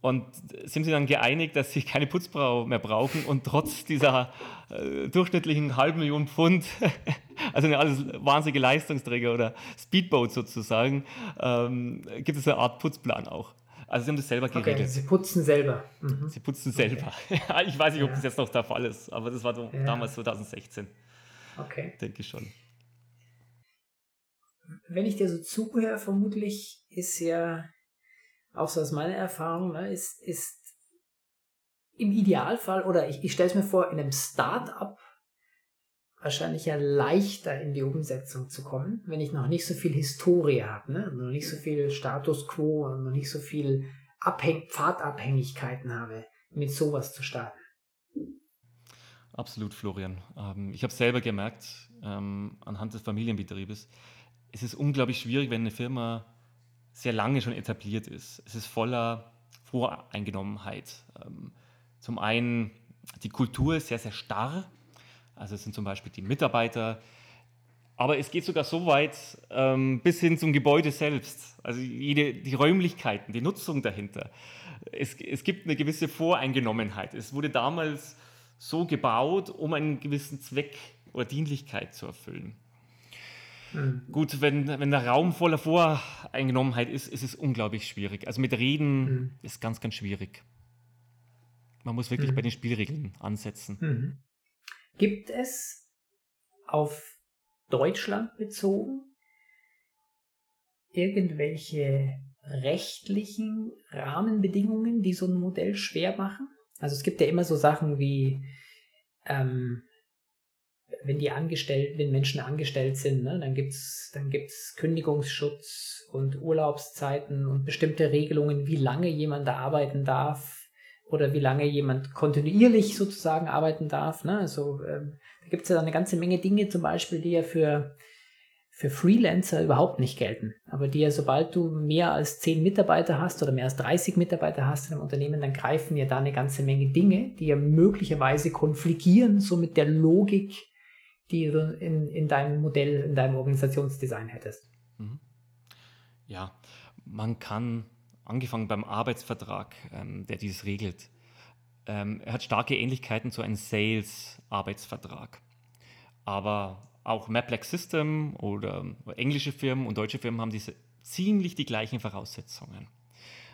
Und sind sie dann geeinigt, dass sie keine Putzfrau mehr brauchen und trotz dieser äh, durchschnittlichen halben Million Pfund, <laughs> also eine alles wahnsinnige Leistungsträger oder Speedboat sozusagen, ähm, gibt es eine Art Putzplan auch. Also sie haben das selber geregelt. Okay, sie putzen selber. Mhm. Sie putzen selber. Okay. <laughs> ich weiß nicht, ob ja. das jetzt noch der Fall ist, aber das war ja. damals 2016. Okay. Denke ich schon. Wenn ich dir so zuhöre, vermutlich ist ja auch so aus meiner Erfahrung, ne, ist, ist im Idealfall, oder ich, ich stelle es mir vor, in einem Start-up wahrscheinlich ja leichter in die Umsetzung zu kommen, wenn ich noch nicht so viel Historie habe, ne? noch nicht so viel Status Quo und noch nicht so viel Abhäng Pfadabhängigkeiten habe, mit sowas zu starten. Absolut, Florian. Ähm, ich habe selber gemerkt, ähm, anhand des Familienbetriebes, es ist unglaublich schwierig, wenn eine Firma sehr lange schon etabliert ist. Es ist voller Voreingenommenheit. Ähm, zum einen, die Kultur ist sehr, sehr starr. Also es sind zum Beispiel die Mitarbeiter Aber es geht sogar so weit ähm, bis hin zum Gebäude selbst. Also jede, die Räumlichkeiten, die Nutzung dahinter. Es, es gibt eine gewisse Voreingenommenheit. Es wurde damals so gebaut, um einen gewissen Zweck oder Dienlichkeit zu erfüllen. Mhm. Gut, wenn, wenn der Raum voller Voreingenommenheit ist, ist es unglaublich schwierig. Also mit Reden mhm. ist ganz, ganz schwierig. Man muss wirklich mhm. bei den Spielregeln ansetzen. Mhm. Gibt es auf Deutschland bezogen irgendwelche rechtlichen Rahmenbedingungen, die so ein Modell schwer machen? Also es gibt ja immer so Sachen wie, ähm, wenn die angestellt, wenn Menschen angestellt sind, ne, dann gibt's dann gibt's Kündigungsschutz und Urlaubszeiten und bestimmte Regelungen, wie lange jemand da arbeiten darf oder wie lange jemand kontinuierlich sozusagen arbeiten darf. Ne? Also ähm, da gibt es ja eine ganze Menge Dinge zum Beispiel, die ja für, für Freelancer überhaupt nicht gelten. Aber die ja, sobald du mehr als 10 Mitarbeiter hast oder mehr als 30 Mitarbeiter hast in einem Unternehmen, dann greifen ja da eine ganze Menge Dinge, die ja möglicherweise konfligieren, so mit der Logik, die du in, in deinem Modell, in deinem Organisationsdesign hättest. Mhm. Ja, man kann angefangen beim Arbeitsvertrag, ähm, der dieses regelt. Ähm, er hat starke Ähnlichkeiten zu einem Sales-Arbeitsvertrag. Aber auch Maplex System oder englische Firmen und deutsche Firmen haben diese ziemlich die gleichen Voraussetzungen.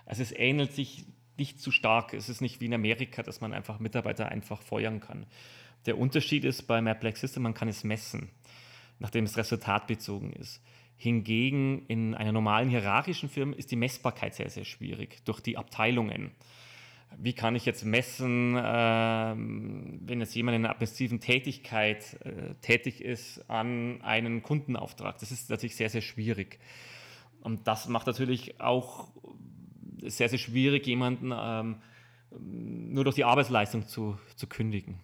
Also es ähnelt sich nicht zu stark. Es ist nicht wie in Amerika, dass man einfach Mitarbeiter einfach feuern kann. Der Unterschied ist bei Maplex System, man kann es messen, nachdem es resultatbezogen ist. Hingegen in einer normalen hierarchischen Firma ist die Messbarkeit sehr, sehr schwierig durch die Abteilungen. Wie kann ich jetzt messen, äh, wenn jetzt jemand in einer administrativen Tätigkeit äh, tätig ist an einen Kundenauftrag? Das ist natürlich sehr, sehr schwierig. Und das macht natürlich auch sehr, sehr schwierig, jemanden ähm, nur durch die Arbeitsleistung zu, zu kündigen.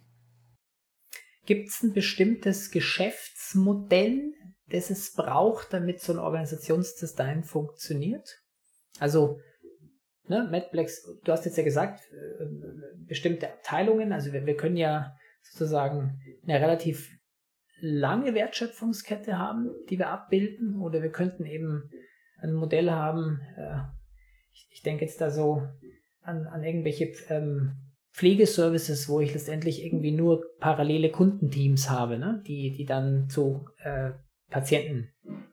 Gibt es ein bestimmtes Geschäftsmodell, das es braucht, damit so ein Organisationsdesign funktioniert? Also, ne, MadBlacks, du hast jetzt ja gesagt, äh, bestimmte Abteilungen, also wir, wir können ja sozusagen eine relativ lange Wertschöpfungskette haben, die wir abbilden, oder wir könnten eben ein Modell haben, äh, ich, ich denke jetzt da so an, an irgendwelche ähm, Pflegeservices, wo ich letztendlich irgendwie nur parallele Kundenteams habe, ne? die, die dann zu äh, Patienten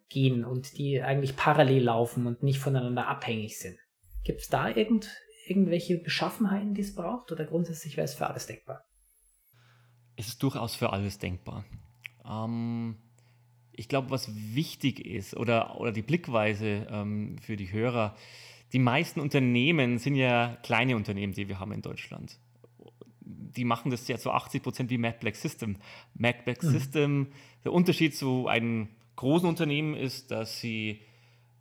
gehen und die eigentlich parallel laufen und nicht voneinander abhängig sind. Gibt es da irgend, irgendwelche Beschaffenheiten, die es braucht oder grundsätzlich wäre es für alles denkbar? Es ist durchaus für alles denkbar. Ähm, ich glaube, was wichtig ist oder, oder die Blickweise ähm, für die Hörer, die meisten Unternehmen sind ja kleine Unternehmen, die wir haben in Deutschland. Die machen das ja zu 80 Prozent wie MacBlack System. MacBlack mhm. System der Unterschied zu einem großen Unternehmen ist, dass sie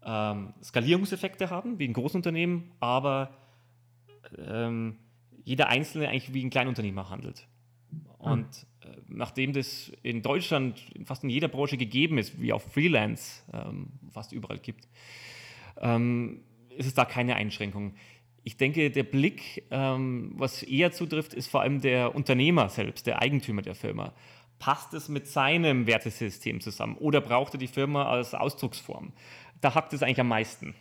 ähm, Skalierungseffekte haben, wie ein Großunternehmen, aber ähm, jeder Einzelne eigentlich wie ein Kleinunternehmer handelt. Und äh, nachdem das in Deutschland fast in jeder Branche gegeben ist, wie auch Freelance ähm, fast überall gibt, ähm, ist es da keine Einschränkung. Ich denke, der Blick, ähm, was eher zutrifft, ist vor allem der Unternehmer selbst, der Eigentümer der Firma passt es mit seinem Wertesystem zusammen oder braucht er die Firma als Ausdrucksform? Da hackt es eigentlich am meisten.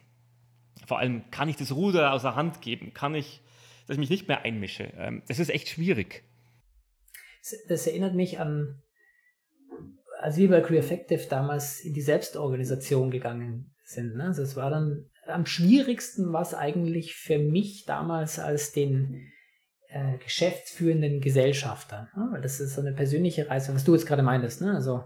Vor allem, kann ich das Ruder außer Hand geben? Kann ich, dass ich mich nicht mehr einmische? Ähm, das ist echt schwierig. Das erinnert mich an, als wir bei Crew Effective damals in die Selbstorganisation gegangen sind. Ne? Also es war dann am schwierigsten, was eigentlich für mich damals als den äh, geschäftsführenden Gesellschafter. Ne? Weil das ist so eine persönliche Reise, was du jetzt gerade meintest. Ne? Also,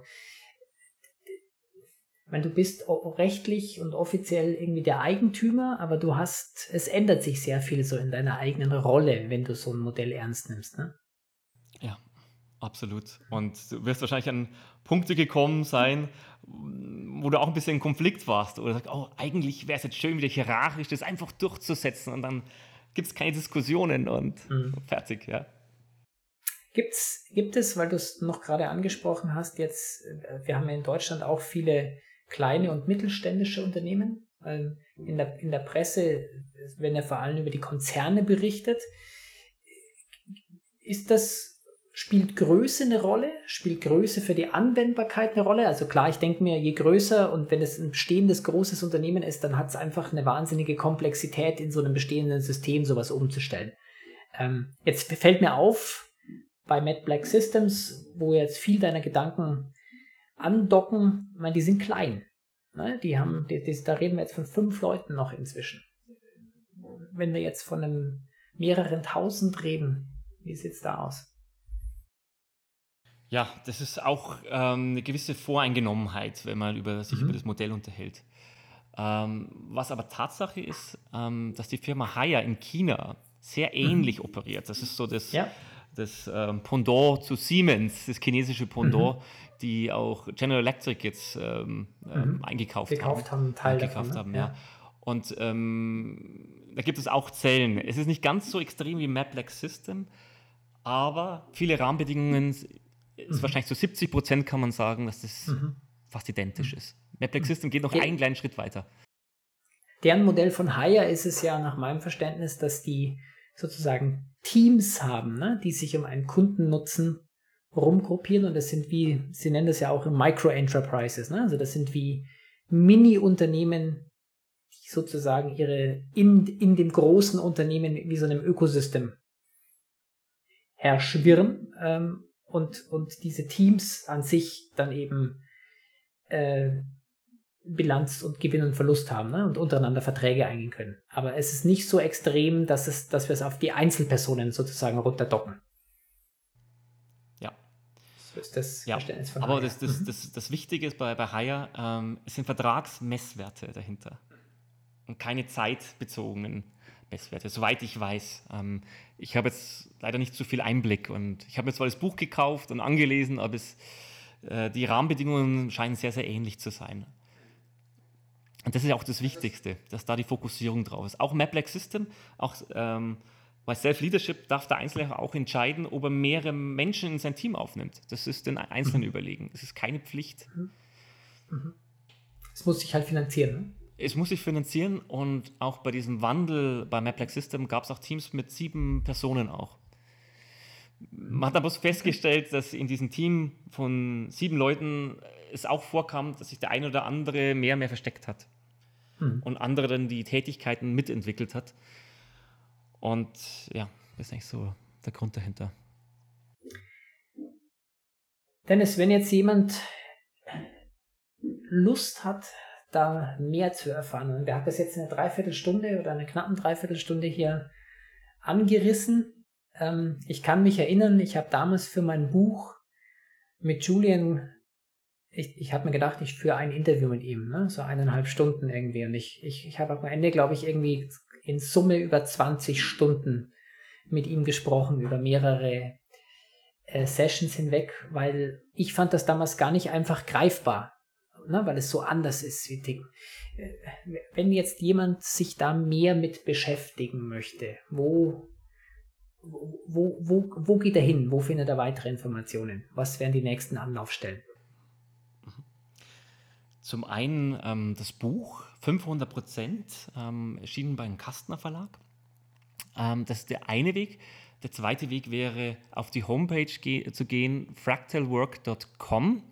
weil du bist rechtlich und offiziell irgendwie der Eigentümer, aber du hast, es ändert sich sehr viel so in deiner eigenen Rolle, wenn du so ein Modell ernst nimmst. Ne? Ja, absolut. Und du wirst wahrscheinlich an Punkte gekommen sein, wo du auch ein bisschen in Konflikt warst oder sagst, oh, eigentlich wäre es jetzt schön, wieder hierarchisch das einfach durchzusetzen und dann gibt es keine Diskussionen und mhm. fertig, ja. Gibt's, gibt es, weil du es noch gerade angesprochen hast, jetzt, äh, wir haben ja in Deutschland auch viele kleine und mittelständische Unternehmen. In der, in der Presse werden ja vor allem über die Konzerne berichtet. Ist das, spielt Größe eine Rolle? Spielt Größe für die Anwendbarkeit eine Rolle? Also klar, ich denke mir, je größer und wenn es ein bestehendes großes Unternehmen ist, dann hat es einfach eine wahnsinnige Komplexität, in so einem bestehenden System sowas umzustellen. Ähm, jetzt fällt mir auf, bei Matt Black Systems, wo jetzt viel deiner Gedanken andocken, ich meine, die sind klein. Ne? Die haben, die, die, da reden wir jetzt von fünf Leuten noch inzwischen. Wenn wir jetzt von einem mehreren tausend reden, wie sieht es da aus? Ja, das ist auch ähm, eine gewisse Voreingenommenheit, wenn man über, sich mhm. über das Modell unterhält. Ähm, was aber Tatsache ist, ähm, dass die Firma Haier in China sehr mhm. ähnlich mhm. operiert. Das ist so das, ja. das ähm, Pendant zu Siemens, das chinesische Pendant, mhm. die auch General Electric jetzt ähm, ähm, mhm. eingekauft Gekauft haben. haben Teil davon, ne? haben, ja. ja. Und da gibt es auch Zellen. Es ist nicht ganz so extrem wie MapLax System, aber viele Rahmenbedingungen ist mhm. wahrscheinlich zu so 70 Prozent kann man sagen, dass das mhm. fast identisch mhm. ist. Maplex System geht noch einen kleinen Schritt weiter. Deren Modell von Hire ist es ja nach meinem Verständnis, dass die sozusagen Teams haben, ne, die sich um einen Kundennutzen rumgruppieren und das sind wie, sie nennen das ja auch Micro-Enterprises, ne? also das sind wie Mini-Unternehmen, die sozusagen ihre in, in dem großen Unternehmen wie so einem Ökosystem herschwirren ähm, und, und diese Teams an sich dann eben äh, Bilanz und Gewinn und Verlust haben ne? und untereinander Verträge eingehen können. Aber es ist nicht so extrem, dass, es, dass wir es auf die Einzelpersonen sozusagen runterdocken. Ja. So ist das ja. Verständnis von Aber das, das, mhm. das, das, Wichtige ist bei, bei Hire, ähm, es sind Vertragsmesswerte dahinter und keine zeitbezogenen Messwerte, soweit ich weiß. Ähm, ich habe jetzt leider nicht so viel Einblick und ich habe mir zwar das Buch gekauft und angelesen, aber es, äh, die Rahmenbedingungen scheinen sehr, sehr ähnlich zu sein. Und das ist auch das Wichtigste, dass da die Fokussierung drauf ist. Auch MapLack System, auch ähm, bei Self-Leadership darf der Einzelne auch entscheiden, ob er mehrere Menschen in sein Team aufnimmt. Das ist den Einzelnen mhm. überlegen. Das ist keine Pflicht. Mhm. Mhm. Es muss sich halt finanzieren. Ne? Es muss sich finanzieren und auch bei diesem Wandel bei Maplex System gab es auch Teams mit sieben Personen auch. Man hat aber festgestellt, dass in diesem Team von sieben Leuten es auch vorkam, dass sich der eine oder andere mehr und mehr versteckt hat mhm. und andere dann die Tätigkeiten mitentwickelt hat. Und ja, das ist eigentlich so der Grund dahinter. Dennis, wenn jetzt jemand Lust hat, da mehr zu erfahren. Und wir haben das jetzt eine Dreiviertelstunde oder eine knappen Dreiviertelstunde hier angerissen. Ähm, ich kann mich erinnern, ich habe damals für mein Buch mit Julian, ich, ich habe mir gedacht, ich führe ein Interview mit ihm, ne? so eineinhalb Stunden irgendwie. Und ich, ich, ich habe am Ende, glaube ich, irgendwie in Summe über 20 Stunden mit ihm gesprochen, über mehrere äh, Sessions hinweg, weil ich fand das damals gar nicht einfach greifbar ne, weil es so anders ist wie Ding. Äh, wenn jetzt jemand sich da mehr mit beschäftigen möchte, wo, wo, wo, wo geht er hin? Wo findet er weitere Informationen? Was wären die nächsten Anlaufstellen? Zum einen ähm, das Buch 500 Prozent, ähm, erschienen beim Kastner Verlag. Ähm, das ist der eine Weg. Der zweite Weg wäre, auf die Homepage ge zu gehen, fractalwork.com.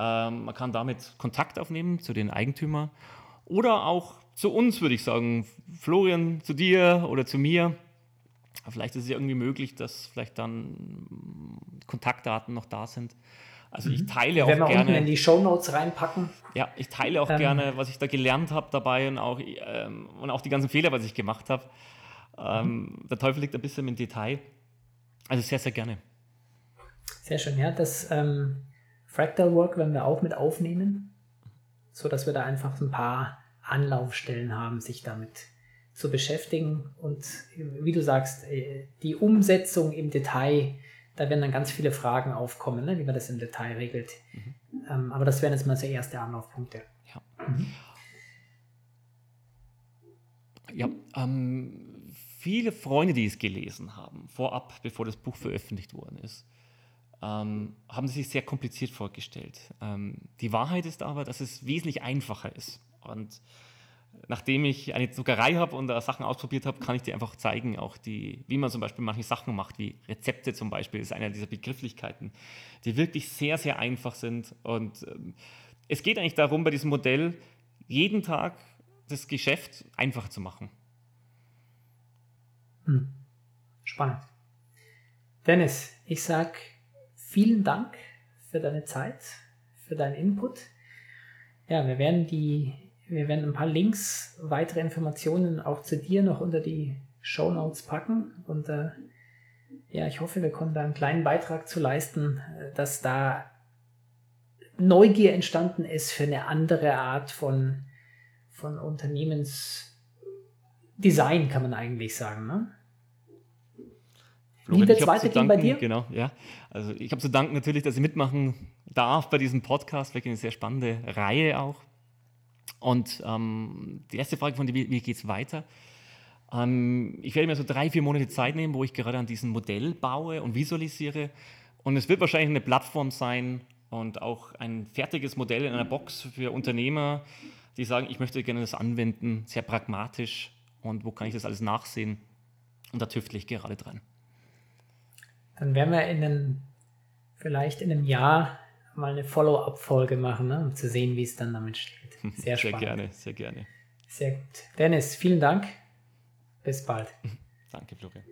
Ähm, man kann damit Kontakt aufnehmen zu den Eigentümern oder auch zu uns, würde ich sagen. Florian, zu dir oder zu mir. Vielleicht ist es ja irgendwie möglich, dass vielleicht dann Kontaktdaten noch da sind. Also ich mhm. teile auch Wenn wir gerne. Unten in die Show Notes reinpacken. Ja, ich teile auch ähm. gerne, was ich da gelernt habe dabei und auch, ähm, und auch die ganzen Fehler, was ich gemacht habe. Ähm, mhm. Der Teufel liegt ein bisschen im Detail. Also sehr, sehr gerne. Sehr schön, ja. Das ähm, Fractal Work werden wir auch mit aufnehmen, so dass wir da einfach ein paar Anlaufstellen haben, sich damit zu beschäftigen. Und wie du sagst, äh, die Umsetzung im Detail, da werden dann ganz viele Fragen aufkommen, ne, wie man das im Detail regelt. Mhm. Ähm, aber das wären jetzt mal so erste Anlaufpunkte. Ja. Mhm. Ja, ähm, viele Freunde, die es gelesen haben, vorab, bevor das Buch veröffentlicht worden ist, ähm, haben sich sehr kompliziert vorgestellt. Ähm, die Wahrheit ist aber, dass es wesentlich einfacher ist. Und nachdem ich eine Zuckerei habe und da Sachen ausprobiert habe, kann ich dir einfach zeigen, auch die, wie man zum Beispiel manche Sachen macht, wie Rezepte zum Beispiel, ist einer dieser Begrifflichkeiten, die wirklich sehr, sehr einfach sind. Und ähm, es geht eigentlich darum, bei diesem Modell jeden Tag das Geschäft einfach zu machen. Hm. Spannend. Dennis, ich sage vielen Dank für deine Zeit, für deinen Input. Ja, wir werden die, wir werden ein paar Links, weitere Informationen auch zu dir noch unter die Show Notes packen und äh, ja, ich hoffe, wir konnten da einen kleinen Beitrag zu leisten, äh, dass da Neugier entstanden ist für eine andere Art von, von Unternehmensdesign, kann man eigentlich sagen. Ne? Wie wird es weitergehen bei dir? Genau, ja. Also ich habe zu danken natürlich, dass ich mitmachen darf bei diesem Podcast. Wirklich eine sehr spannende Reihe auch. Und ähm, die erste Frage von dir, wie, wie geht es weiter? Ähm, ich werde mir so drei, vier Monate Zeit nehmen, wo ich gerade an diesem Modell baue und visualisiere. Und es wird wahrscheinlich eine Plattform sein und auch ein fertiges Modell in einer Box für Unternehmer, die sagen, ich möchte gerne das anwenden, sehr pragmatisch. Und wo kann ich das alles nachsehen? Und da tüftle ich gerade dran. Dann werden wir in einem, vielleicht in einem Jahr mal eine Follow-up-Folge machen, ne, um zu sehen, wie es dann damit steht. Sehr, sehr gerne, sehr gerne. Sehr gut. Dennis, vielen Dank. Bis bald. Danke, Florian.